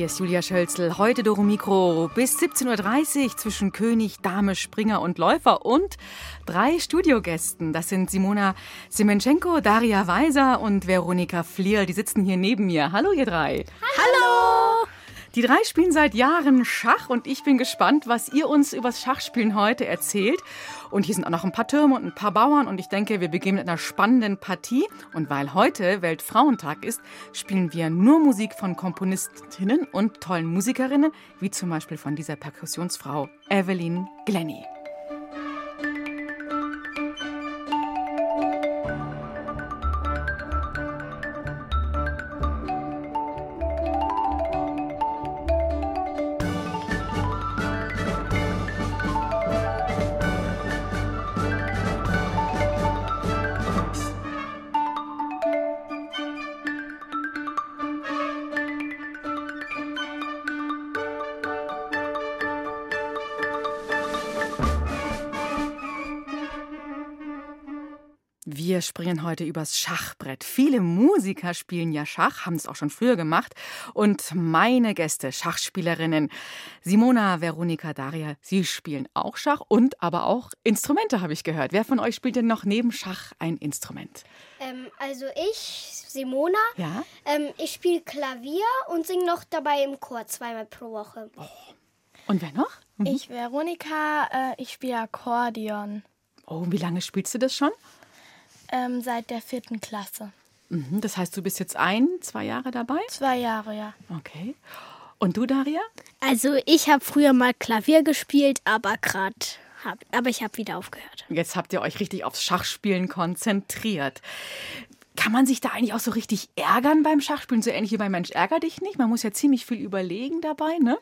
Hier ist Julia Schölzel. Heute Doro Mikro bis 17.30 Uhr zwischen König, Dame, Springer und Läufer und drei Studiogästen. Das sind Simona Semenchenko, Daria Weiser und Veronika Flier. Die sitzen hier neben mir. Hallo, ihr drei. Hallo! Die drei spielen seit Jahren Schach und ich bin gespannt, was ihr uns übers Schachspielen heute erzählt. Und hier sind auch noch ein paar Türme und ein paar Bauern und ich denke, wir beginnen mit einer spannenden Partie. Und weil heute Weltfrauentag ist, spielen wir nur Musik von Komponistinnen und tollen Musikerinnen, wie zum Beispiel von dieser Perkussionsfrau Evelyn Glennie. Wir springen heute übers Schachbrett. Viele Musiker spielen ja Schach, haben es auch schon früher gemacht. Und meine Gäste, Schachspielerinnen, Simona, Veronika, Daria, sie spielen auch Schach und aber auch Instrumente, habe ich gehört. Wer von euch spielt denn noch neben Schach ein Instrument? Ähm, also ich, Simona, Ja? ähm, ich spiele Klavier und singe noch dabei im Chor zweimal pro Woche. Und wer noch? Ich, Veronika, äh, ich spiele Akkordeon Oh, wie lange spielst du das schon? Ähm, seit der vierten Klasse. Mhm, das heißt, du bist jetzt ein, zwei Jahre dabei? Zwei Jahre, ja. Okay. Und du, Daria? Also ich habe früher mal Klavier gespielt, aber gerade hab, aber ich habe wieder aufgehört. Jetzt habt ihr euch richtig aufs Schachspielen konzentriert. Kann man sich da eigentlich auch so richtig ärgern beim Schachspielen? So ähnlich wie beim Mensch ärger dich nicht? Man muss ja ziemlich viel überlegen dabei, ne?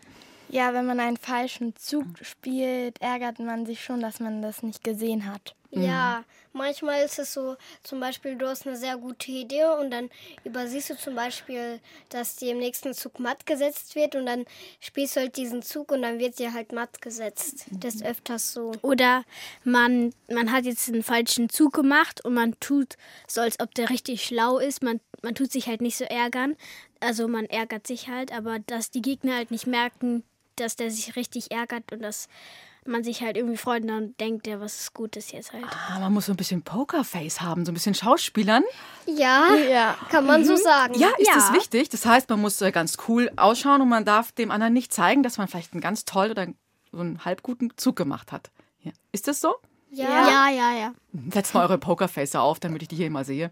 Ja, wenn man einen falschen Zug spielt, ärgert man sich schon, dass man das nicht gesehen hat. Ja, manchmal ist es so, zum Beispiel, du hast eine sehr gute Idee und dann übersiehst du zum Beispiel, dass dir im nächsten Zug matt gesetzt wird und dann spielst du halt diesen Zug und dann wird dir halt matt gesetzt. Das ist öfters so. Oder man, man hat jetzt einen falschen Zug gemacht und man tut so, als ob der richtig schlau ist. Man, man tut sich halt nicht so ärgern. Also man ärgert sich halt, aber dass die Gegner halt nicht merken, dass der sich richtig ärgert und dass man sich halt irgendwie freut und dann denkt, ja, was ist Gutes jetzt halt. Ah, man muss so ein bisschen Pokerface haben, so ein bisschen Schauspielern. Ja, Ja. kann man so sagen. Ja, ist Ja. das wichtig? Das heißt, man muss äh, ganz cool ausschauen und man darf dem anderen nicht zeigen, dass man vielleicht einen ganz toll oder so einen halb guten Zug gemacht hat. Ja. Ist das so? Ja. Ja, ja, ja. Setzt mal eure Pokerface auf, damit ich die hier immer sehe.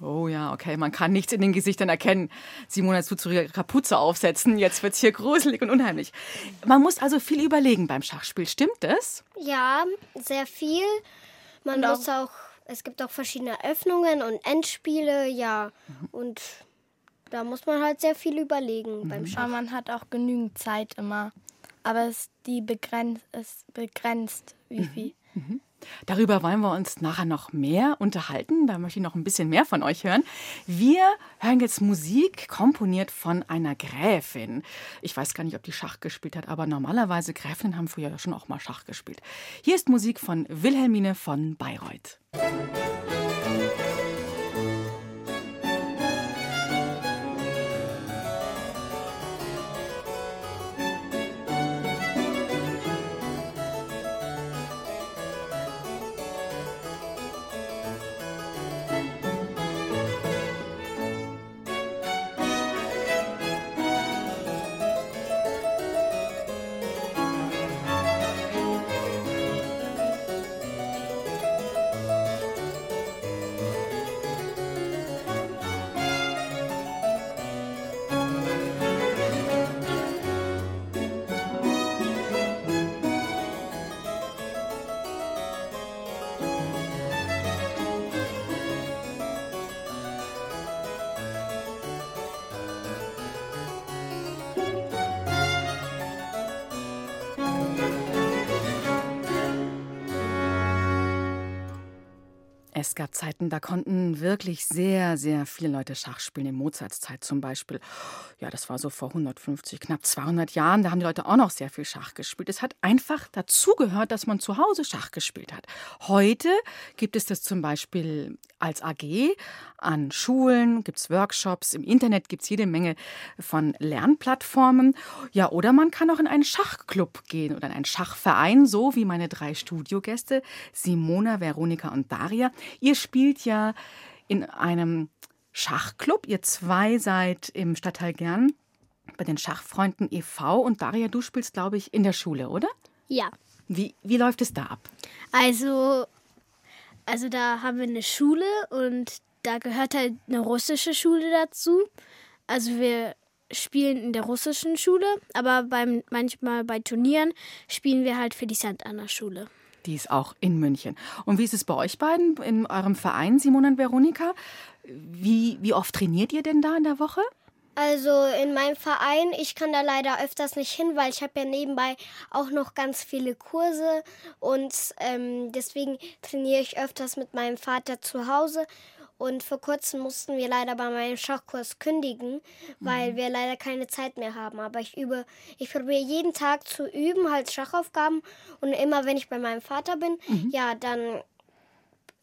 Oh ja, okay, man kann nichts in den Gesichtern erkennen. Simona, jetzt tut ihre Kapuze aufsetzen. Jetzt wird's hier gruselig und unheimlich. Man muss also viel überlegen beim Schachspiel. Stimmt das? Ja, sehr viel. Man muss auch, es gibt auch verschiedene Öffnungen und Endspiele, ja. Und da muss man halt sehr viel überlegen beim Schach. Aber man hat auch genügend Zeit immer. Aber es, die begrenzt, es begrenzt, wie viel. Darüber wollen wir uns nachher noch mehr unterhalten. Da möchte ich noch ein bisschen mehr von euch hören. Wir hören jetzt Musik, komponiert von einer Gräfin. Ich weiß gar nicht, ob die Schach gespielt hat, aber normalerweise Gräfinnen haben früher schon auch mal Schach gespielt. Hier ist Musik von Wilhelmine von Bayreuth. Es gab Zeiten, da konnten wirklich sehr, sehr viele Leute Schach spielen. In Mozarts Zeit zum Beispiel. Ja, das war so vor 150, knapp 200 Jahren. Da haben die Leute auch noch sehr viel Schach gespielt. Es hat einfach dazugehört, dass man zu Hause Schach gespielt hat. Heute gibt es das zum Beispiel als AG an Schulen, gibt es Workshops, im Internet gibt es jede Menge von Lernplattformen. Ja, oder man kann auch in einen Schachclub gehen oder in einen Schachverein, so wie meine drei Studiogäste, Simona, Veronika und Daria. Ihr spielt ja in einem Schachclub. Ihr zwei seid im Stadtteil Gern bei den Schachfreunden e.V. Und Daria, du spielst, glaube ich, in der Schule, oder? Ja. Wie, wie läuft es da ab? Also, also da haben wir eine Schule und da gehört halt eine russische Schule dazu. Also wir spielen in der russischen Schule, aber beim, manchmal bei Turnieren spielen wir halt für die St. Anna Schule. Die ist auch in München. Und wie ist es bei euch beiden in eurem Verein, Simon und Veronika? Wie, wie oft trainiert ihr denn da in der Woche? Also in meinem Verein, ich kann da leider öfters nicht hin, weil ich habe ja nebenbei auch noch ganz viele Kurse und ähm, deswegen trainiere ich öfters mit meinem Vater zu Hause. Und vor kurzem mussten wir leider bei meinem Schachkurs kündigen, weil wir leider keine Zeit mehr haben. Aber ich übe, ich probiere jeden Tag zu üben, halt Schachaufgaben. Und immer wenn ich bei meinem Vater bin, ja, dann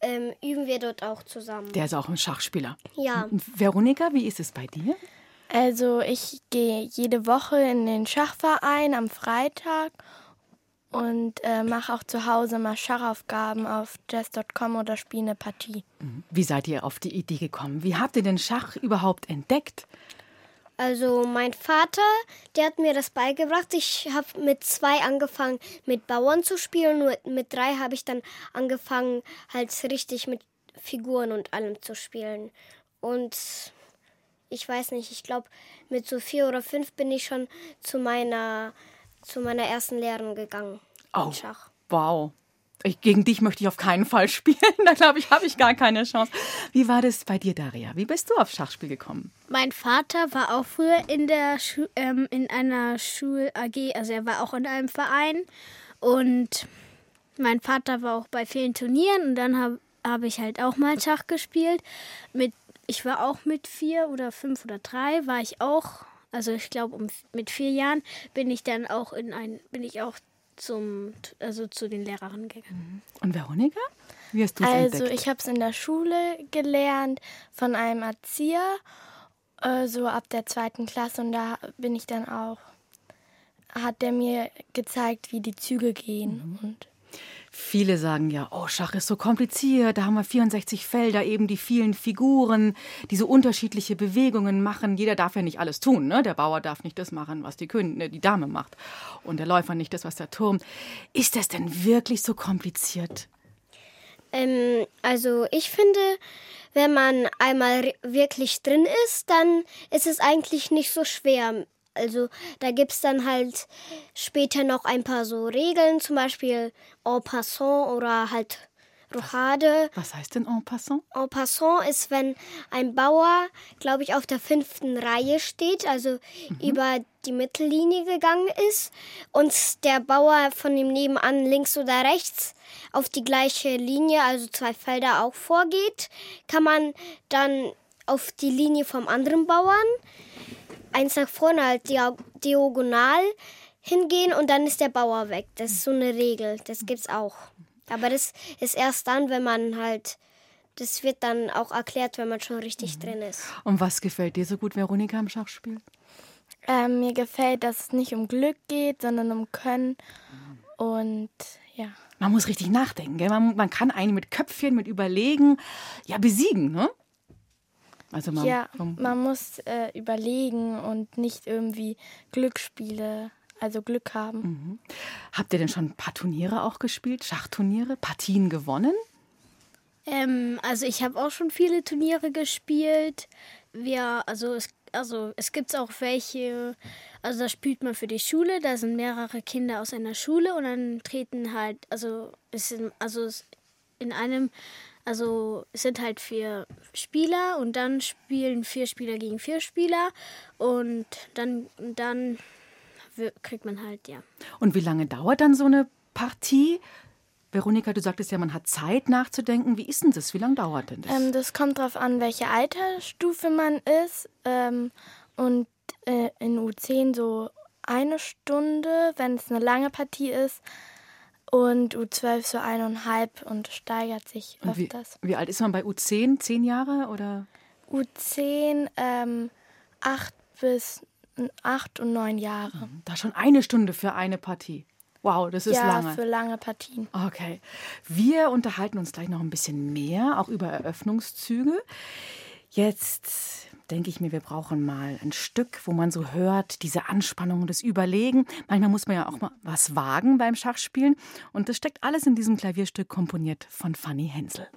ähm, üben wir dort auch zusammen. Der ist auch ein Schachspieler. Ja. Veronika, wie ist es bei dir? Also ich gehe jede Woche in den Schachverein am Freitag und äh, mache auch zu Hause mal Schachaufgaben auf chess.com oder spiele eine Partie. Wie seid ihr auf die Idee gekommen? Wie habt ihr den Schach überhaupt entdeckt? Also mein Vater, der hat mir das beigebracht. Ich habe mit zwei angefangen, mit Bauern zu spielen. Nur mit drei habe ich dann angefangen, halt richtig mit Figuren und allem zu spielen. Und ich weiß nicht, ich glaube, mit so vier oder fünf bin ich schon zu meiner, zu meiner ersten Lehrerin gegangen. Oh, Schach. wow. Ich, gegen dich möchte ich auf keinen Fall spielen. Da glaube ich, habe ich gar keine Chance. Wie war das bei dir, Daria? Wie bist du aufs Schachspiel gekommen? Mein Vater war auch früher in der Schu ähm, in einer Schul AG, also er war auch in einem Verein und mein Vater war auch bei vielen Turnieren und dann habe hab ich halt auch mal Schach gespielt. Mit ich war auch mit vier oder fünf oder drei war ich auch, also ich glaube um, mit vier Jahren bin ich dann auch in ein bin ich auch zum also zu den Lehrerinnen gegangen. Und Veronika? Wie hast du es Also entdeckt? ich habe es in der Schule gelernt von einem Erzieher, äh, so ab der zweiten Klasse und da bin ich dann auch, hat der mir gezeigt, wie die Züge gehen und Viele sagen ja, oh, Schach ist so kompliziert, da haben wir 64 Felder, eben die vielen Figuren, die so unterschiedliche Bewegungen machen. Jeder darf ja nicht alles tun, ne? Der Bauer darf nicht das machen, was die, Kön äh, die Dame macht. Und der Läufer nicht das, was der Turm. Ist das denn wirklich so kompliziert? Ähm, also ich finde, wenn man einmal wirklich drin ist, dann ist es eigentlich nicht so schwer. Also da gibt es dann halt später noch ein paar so Regeln, zum Beispiel en passant oder halt Rochade. Was heißt denn en passant? En passant ist, wenn ein Bauer, glaube ich, auf der fünften Reihe steht, also über die Mittellinie gegangen ist und der Bauer von dem nebenan links oder rechts auf die gleiche Linie, also zwei Felder auch vorgeht, kann man dann auf die Linie vom anderen Bauern eins nach vorne halt dia diagonal hingehen und dann ist der Bauer weg. Das ist so eine Regel, das gibt's auch. Aber das ist erst dann, wenn man halt, das wird dann auch erklärt, wenn man schon richtig drin ist. Und was gefällt dir so gut, Veronika, im Schachspiel? ähm, mir gefällt, dass es nicht um Glück geht, sondern um Können und ja. Man muss richtig nachdenken. Gell? Man, man kann einen mit Köpfchen, mit Überlegen, ja, besiegen, ne? Also man, Ja, man, muss äh, überlegen und nicht irgendwie Glücksspiele, also Glück haben. Habt ihr denn schon ein paar Turniere auch gespielt? Schachturniere? Partien gewonnen? Ähm, also ich habe auch schon viele Turniere gespielt. Wir, also es, also es gibt auch welche, also da spielt man für die Schule, da sind mehrere Kinder aus einer Schule und dann treten halt, also es sind, also es in einem, also es sind halt vier Spieler und dann spielen vier Spieler gegen vier Spieler und dann, dann kriegt man halt, ja. Und wie lange dauert dann so eine Partie? Veronika, du sagtest ja, man hat Zeit nachzudenken. Wie ist denn das? Wie lange dauert denn das? Ähm, das kommt darauf an, welche Altersstufe man ist. Ähm, und äh, in U10 so eine Stunde, wenn es eine lange Partie ist. Und U12 so eineinhalb und steigert sich Und wie, öfters. wie alt ist man bei U10? Zehn Jahre oder? U10 ähm, acht bis acht und neun Jahre. Da schon eine Stunde für eine Partie. Wow, das ist ja, lange. für lange Partien. Okay. Wir unterhalten uns gleich noch ein bisschen mehr, auch über Eröffnungszüge. Jetzt denke ich mir, wir brauchen mal ein Stück, wo man so hört, diese Anspannung, das Überlegen. Manchmal muss man ja auch mal was wagen beim Schachspielen. Und das steckt alles in diesem Klavierstück komponiert von Fanny Hensel.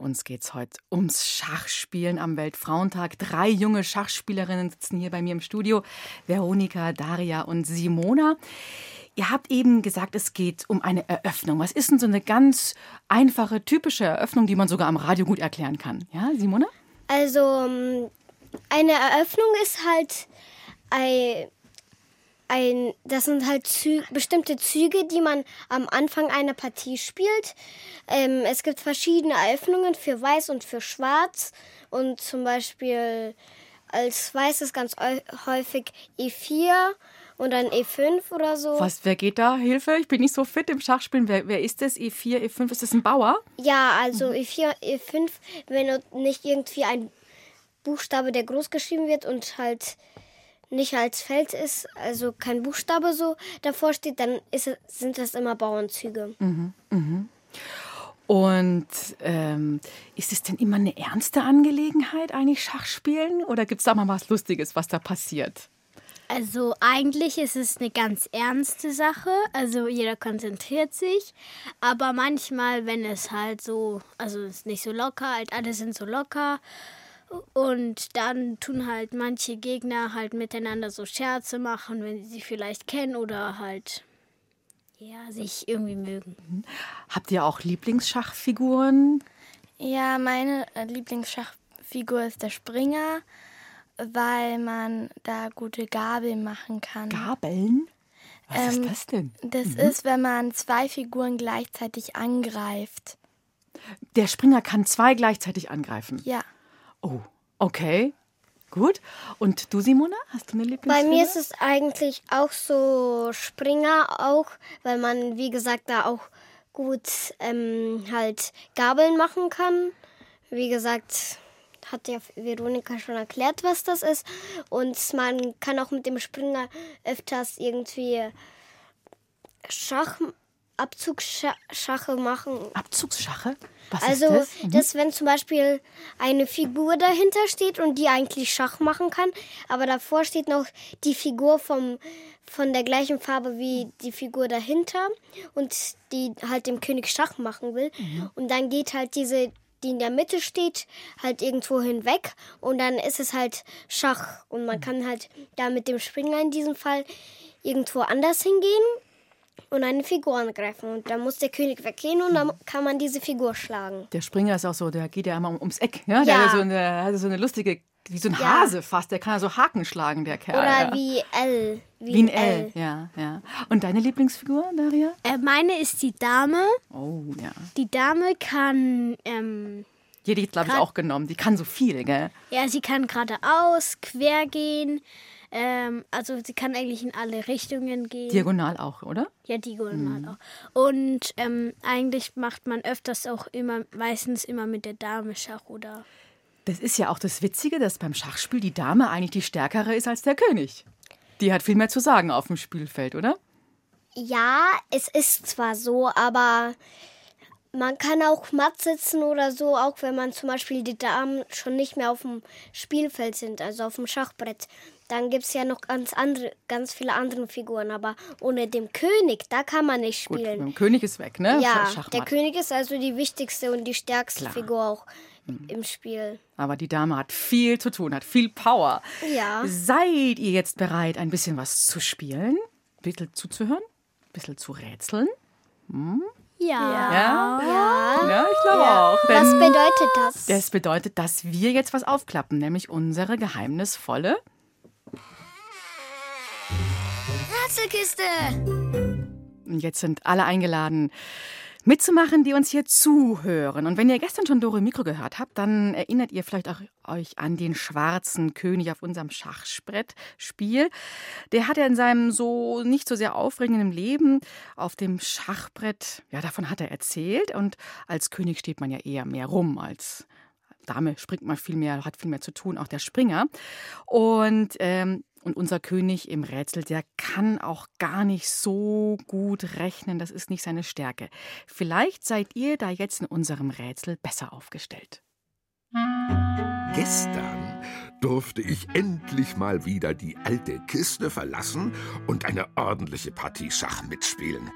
Uns geht es heute ums Schachspielen am Weltfrauentag. Drei junge Schachspielerinnen sitzen hier bei mir im Studio. Veronika, Daria und Simona. Ihr habt eben gesagt, es geht um eine Eröffnung. Was ist denn so eine ganz einfache, typische Eröffnung, die man sogar am Radio gut erklären kann? Ja, Simona? Also ähm, eine Eröffnung ist halt ein, das sind halt Zü bestimmte Züge, die man am Anfang einer Partie spielt. Ähm, es gibt verschiedene Eröffnungen für Weiß und für Schwarz und zum Beispiel als Weiß ist ganz häufig E4 und dann E5 oder so. Was, wer geht da? Hilfe, ich bin nicht so fit im Schachspielen. Wer, wer ist das? E4, E5, ist das ein Bauer? Ja, also E4, E5, wenn nicht irgendwie ein Buchstabe, der groß geschrieben wird und halt nicht als Feld ist, also kein Buchstabe so davor steht, dann ist sind das immer Bauernzüge. Und ähm, ist es denn immer eine ernste Angelegenheit, eigentlich Schachspielen? Oder gibt es da mal was Lustiges, was da passiert? Also eigentlich ist es eine ganz ernste Sache. Also jeder konzentriert sich. Aber manchmal, wenn es halt so, also es ist nicht so locker, halt alle sind so locker. Und dann tun halt manche Gegner halt miteinander so Scherze machen, wenn sie sich vielleicht kennen oder halt ja, sich irgendwie mögen. Habt ihr auch Lieblingsschachfiguren? Ja, meine äh, Lieblingsschachfigur ist der Springer, weil man da gute Gabeln machen kann. Gabeln? Was Ähm, ist das denn? Das ist, wenn man zwei Figuren gleichzeitig angreift. Der Springer kann zwei gleichzeitig angreifen. Ja. Oh, okay. Gut. Und du, Simona, hast du eine Bei Lieblingsfigur? mir ist es eigentlich auch so Springer auch, weil man, wie gesagt, da auch gut ähm, halt Gabeln machen kann. Wie gesagt, hat ja Veronika schon erklärt, was das ist. Und man kann auch mit dem Springer öfters irgendwie Schach, Abzugsschache machen. Abzugsschache? Was Also, ist das? Mhm. das, wenn zum Beispiel eine Figur dahinter steht und die eigentlich Schach machen kann, aber davor steht noch die Figur vom, von der gleichen Farbe wie die Figur dahinter und die halt dem König Schach machen will. Mhm. Und dann geht halt diese, die in der Mitte steht, halt irgendwo hinweg und dann ist es halt Schach. Und Mhm. man kann halt da mit dem Springer in diesem Fall irgendwo anders hingehen und eine Figur angreifen. Und dann muss der König weggehen und dann kann man diese Figur schlagen. Der Springer ist auch so, der geht ja immer ums Eck. Ja? Der Ja. hat so eine, hat so eine lustige, wie so ein Ja. Hase fast. Der kann ja so Haken schlagen, der Kerl. Oder ja. wie L. Wie ein L. Ja, ja. Und deine Lieblingsfigur, Daria? Äh, meine ist die Dame. Oh, ja. Die Dame kann ähm, Die hätte ich, glaube ich, auch genommen. Die kann so viel, gell? Ja, sie kann geradeaus, quer gehen. Ähm, also sie kann eigentlich in alle Richtungen gehen. Diagonal auch, oder? Ja, diagonal auch. Und ähm, eigentlich macht man öfters auch immer, meistens immer mit der Dame Schach oder. Das ist ja auch das Witzige, dass beim Schachspiel die Dame eigentlich die stärkere ist als der König. Die hat viel mehr zu sagen auf dem Spielfeld, oder? Ja, es ist zwar so, aber man kann auch matt sitzen oder so, auch wenn man zum Beispiel die Damen schon nicht mehr auf dem Spielfeld sind, also auf dem Schachbrett. Dann gibt es ja noch ganz andere, ganz viele andere Figuren, aber ohne den König, da kann man nicht Gut, spielen. mit dem König ist weg, ne? ja, Schachmatt. der König ist also die wichtigste und die stärkste Klar. Figur auch im Spiel. Aber die Dame hat viel zu tun, hat viel Power. Ja. Seid ihr jetzt bereit, ein bisschen was zu spielen? Ein bisschen zuzuhören? Ein bisschen zu rätseln? Ja. Ja? Ja, ich glaube auch. Denn Was bedeutet das? das bedeutet, dass wir jetzt was aufklappen, nämlich unsere geheimnisvolle Rätselkiste. Und jetzt sind alle eingeladen, mitzumachen, die uns hier zuhören. Und wenn ihr gestern schon Dore Mikro gehört habt, dann erinnert ihr vielleicht auch euch an den schwarzen König auf unserem Schachbrettspiel. Der hat ja in seinem so nicht so sehr aufregenden Leben auf dem Schachbrett, ja, davon hat er erzählt. Und als König steht man ja eher mehr rum als Dame springt man viel mehr, hat viel mehr zu tun, auch der Springer. Und, ähm, und unser König im Rätsel, der kann auch gar nicht so gut rechnen. Das ist nicht seine Stärke. Vielleicht seid ihr da jetzt in unserem Rätsel besser aufgestellt. Gestern durfte ich endlich mal wieder die alte Kiste verlassen und eine ordentliche Partie Schach mitspielen.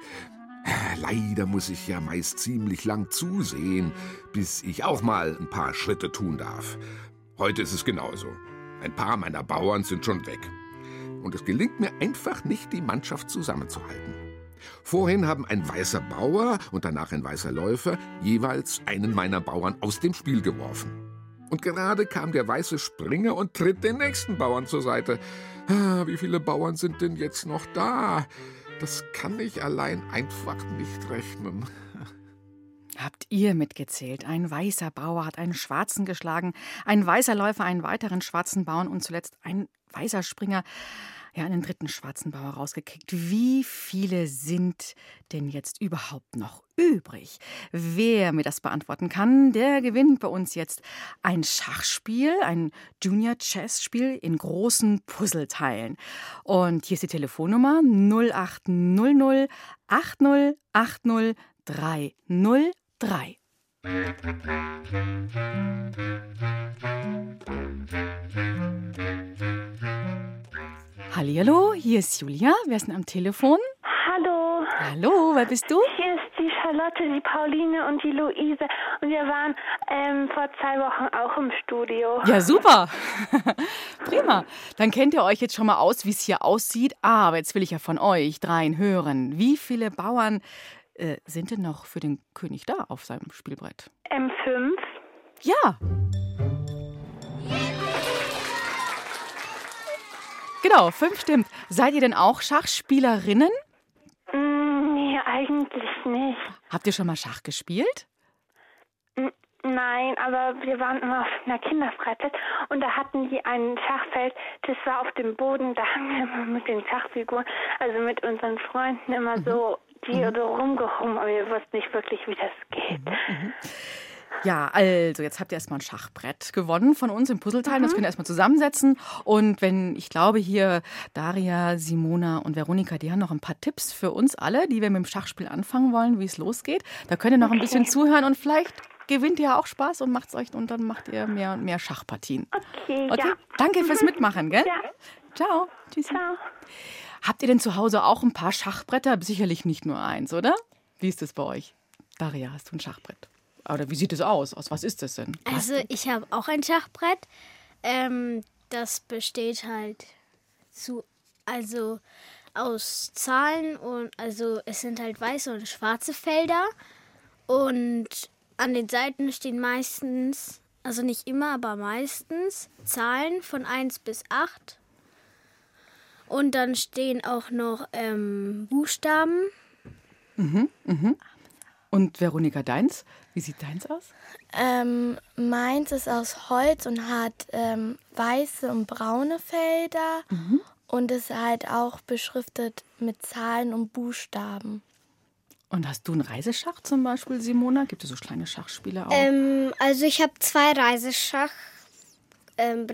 Leider muss ich ja meist ziemlich lang zusehen, bis ich auch mal ein paar Schritte tun darf. Heute ist es genauso. Ein paar meiner Bauern sind schon weg. Und es gelingt mir einfach nicht, die Mannschaft zusammenzuhalten. Vorhin haben ein weißer Bauer und danach ein weißer Läufer jeweils einen meiner Bauern aus dem Spiel geworfen. Und gerade kam der weiße Springer und tritt den nächsten Bauern zur Seite. Ah, wie viele Bauern sind denn jetzt noch da? Das kann ich allein einfach nicht rechnen. Habt ihr mitgezählt? Ein weißer Bauer hat einen schwarzen geschlagen, ein weißer Läufer einen weiteren schwarzen Bauern und zuletzt ein weißer Springer ja einen dritten schwarzen Bauer rausgekickt. Wie viele sind denn jetzt überhaupt noch übrig? Wer mir das beantworten kann, der gewinnt bei uns jetzt ein Schachspiel, ein Junior Chess Spiel in großen Puzzleteilen. Und hier ist die Telefonnummer 0800 80 80 303. Hallihallo, hier ist Julia. Wer ist denn am Telefon? Hallo, Hallo, wer bist du? hier ist die Charlotte, die Pauline und die Luise. Und wir waren ähm, vor zwei Wochen auch im Studio. Ja, super. Prima. Dann kennt ihr euch jetzt schon mal aus, wie es hier aussieht. Aber jetzt will ich ja von euch dreien hören. Wie viele Bauern äh, sind denn noch für den König da auf seinem Spielbrett? M5. Ja. Genau, fünf stimmt. Seid ihr denn auch Schachspielerinnen? Mm, nee, eigentlich nicht. Habt ihr schon mal Schach gespielt? Nein, aber wir waren immer auf einer Kinderfreizeit und da hatten die ein Schachfeld, das war auf dem Boden, da haben wir immer mit den Schachfiguren, also mit unseren Freunden immer so, die so rumgehoben, aber wir wussten nicht wirklich, wie das geht. Ja, also jetzt habt ihr erstmal ein Schachbrett gewonnen von uns im Puzzleteil. Das könnt ihr erstmal zusammensetzen. Und wenn, ich glaube hier, Daria, Simona und Veronika, die haben noch ein paar Tipps für uns alle, die wir mit dem Schachspiel anfangen wollen, wie es losgeht. Da könnt ihr noch ein bisschen zuhören und vielleicht gewinnt ihr auch Spaß und macht's euch und dann macht ihr mehr und mehr Schachpartien. Okay, Okay? ja. Danke fürs Mitmachen, gell? Ja, Ciao. Tschüss. ciao. Habt ihr denn zu Hause auch ein paar Schachbretter? Sicherlich nicht nur eins, oder? Wie ist das bei euch? Daria, hast du ein Schachbrett? Oder wie sieht es aus? Aus was ist das denn? Also ich habe auch ein Schachbrett. Ähm, das besteht halt zu, also aus Zahlen und also es sind halt weiße und schwarze Felder und an den Seiten stehen meistens, also nicht immer, aber meistens Zahlen von 1 bis 8. Und dann stehen auch noch ähm, Buchstaben. Und Veronika, deins? Wie sieht deins aus? Ähm, meins ist aus Holz und hat ähm, weiße und braune Felder und ist halt auch beschriftet mit Zahlen und Buchstaben. Und hast du einen Reiseschach zum Beispiel, Simona? Gibt es so kleine Schachspiele auch? Ähm, also ich habe zwei Reiseschach ähm,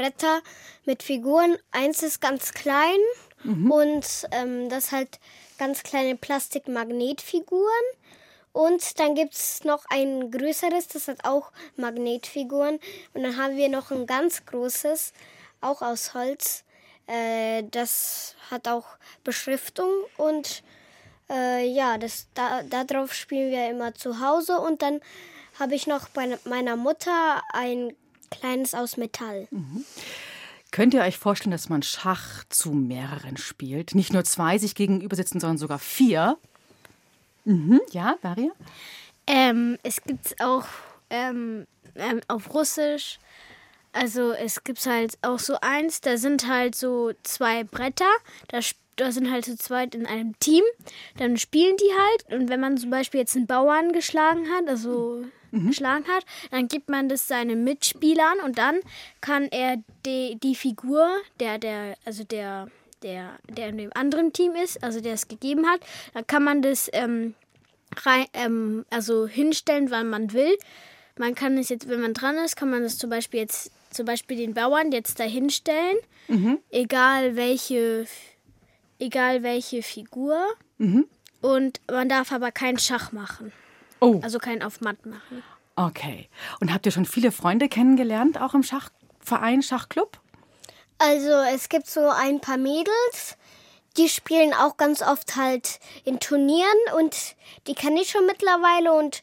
mit Figuren. Eins ist ganz klein und ähm, das halt ganz kleine Plastikmagnetfiguren. Und dann gibt es noch ein größeres, das hat auch Magnetfiguren. Und dann haben wir noch ein ganz großes, auch aus Holz. Äh, das hat auch Beschriftung und äh, ja, das, da, darauf spielen wir immer zu Hause. Und dann habe ich noch bei meiner Mutter ein kleines aus Metall. Könnt ihr euch vorstellen, dass man Schach zu mehreren spielt? Nicht nur zwei sich gegenüber sitzen, sondern sogar vier? Mhm. Ja, Daria? Ähm, es gibt auch ähm, ähm, auf Russisch, also es gibt halt auch so eins, da sind halt so zwei Bretter, da, da sind halt zu zweit in einem Team, dann spielen die halt und wenn man zum Beispiel jetzt einen Bauern geschlagen hat, also geschlagen hat, dann gibt man das seinen Mitspielern und dann kann er die, die Figur, der, der, also der, der, der in dem anderen Team ist, also der es gegeben hat, dann kann man das ähm, rein, ähm, also hinstellen, wann man will. Man kann es jetzt, wenn man dran ist, kann man das zum Beispiel jetzt, zum Beispiel den Bauern jetzt da hinstellen, egal welche, egal welche Figur. Und man darf aber keinen Schach machen, Oh, also keinen auf Matt machen. okay. Und habt ihr schon viele Freunde kennengelernt, auch im Schachverein, Schachclub? Also es gibt so ein paar Mädels, die spielen auch ganz oft halt in Turnieren und die kenne ich schon mittlerweile und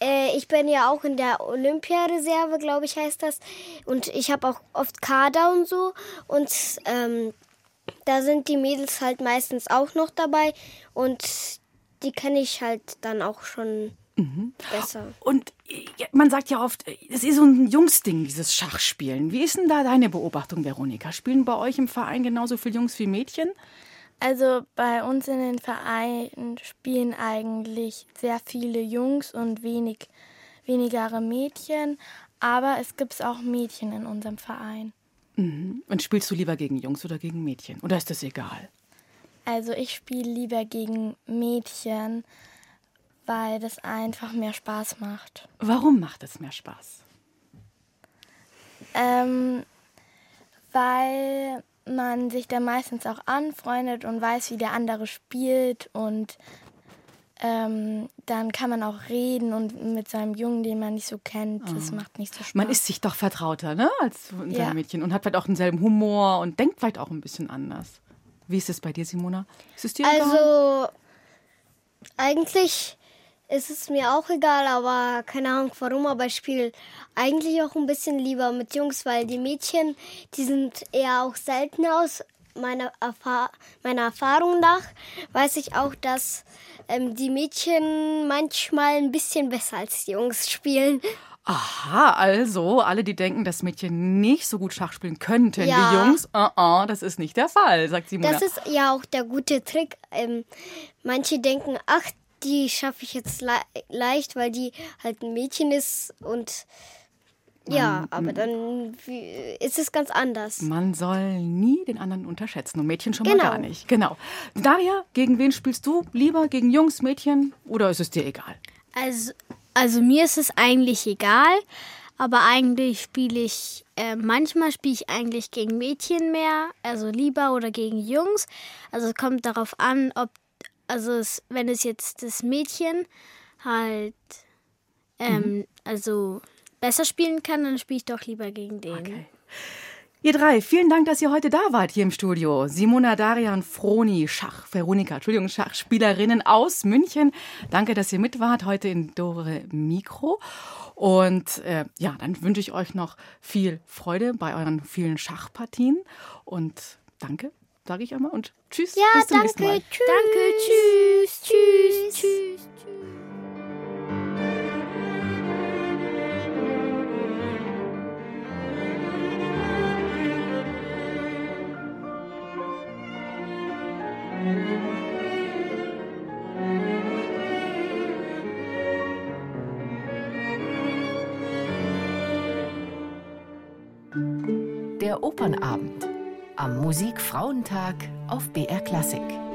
äh, ich bin ja auch in der Olympiareserve, glaube ich, heißt das. Und ich habe auch oft Kader und so. Und ähm, da sind die Mädels halt meistens auch noch dabei. Und die kenne ich halt dann auch schon besser. Und man sagt ja oft, es ist so ein Jungsding, dieses Schachspielen. Wie ist denn da deine Beobachtung, Veronika? Spielen bei euch im Verein genauso viele Jungs wie Mädchen? Also bei uns in den Vereinen spielen eigentlich sehr viele Jungs und wenig, wenigere Mädchen. Aber es gibt auch Mädchen in unserem Verein. Und spielst du lieber gegen Jungs oder gegen Mädchen? Oder ist das egal? Also ich spiele lieber gegen Mädchen, weil das einfach mehr Spaß macht. Warum macht es mehr Spaß? Ähm, weil man sich da meistens auch anfreundet und weiß, wie der andere spielt und ähm, dann kann man auch reden und mit seinem Jungen, den man nicht so kennt, das macht nicht so Spaß. Man ist sich doch vertrauter, ne, als unser Ja. Mädchen und hat vielleicht auch denselben Humor und denkt vielleicht auch ein bisschen anders. Wie ist es bei dir, Simona? Ist es dir? Also eigentlich ist es mir auch egal, aber keine Ahnung warum, aber ich spiele eigentlich auch ein bisschen lieber mit Jungs, weil die Mädchen, die sind eher auch seltener aus meiner, Erfahr meiner Erfahrung nach, weiß ich auch, dass ähm, die Mädchen manchmal ein bisschen besser als die Jungs spielen. Aha, also alle, die denken, dass Mädchen nicht so gut Schach spielen könnten wie Ja. Jungs, uh -uh, das ist nicht der Fall, sagt Simona. Das ist ja auch der gute Trick. Ähm, manche denken, ach, die schaffe ich jetzt le leicht, weil die halt ein Mädchen ist und ja, aber dann wie- ist es ganz anders. Man soll nie den anderen unterschätzen und Mädchen schon mal Genau. gar nicht. Genau. Daria, gegen wen spielst du? Lieber gegen Jungs, Mädchen oder ist es dir egal? Also, also mir ist es eigentlich egal, aber eigentlich spiele ich, äh, manchmal spiele ich eigentlich gegen Mädchen mehr, also lieber oder gegen Jungs. Also es kommt darauf an, ob, also es, wenn es jetzt das Mädchen halt, ähm, also besser spielen kann, dann spiele ich doch lieber gegen den. Ihr drei, vielen Dank, dass ihr heute da wart hier im Studio. Simona, Darian, Froni, Schach, Veronika, Entschuldigung, Schachspielerinnen aus München. Danke, dass ihr mit wart heute in Dore Mikro. Und äh, ja, dann wünsche ich euch noch viel Freude bei euren vielen Schachpartien. Und danke, sage ich einmal. Und tschüss. Ja, bis zum nächsten Mal. danke. Tschüss. Danke, tschüss, tschüss, tschüss. Opernabend am Musikfrauentag auf BR Klassik.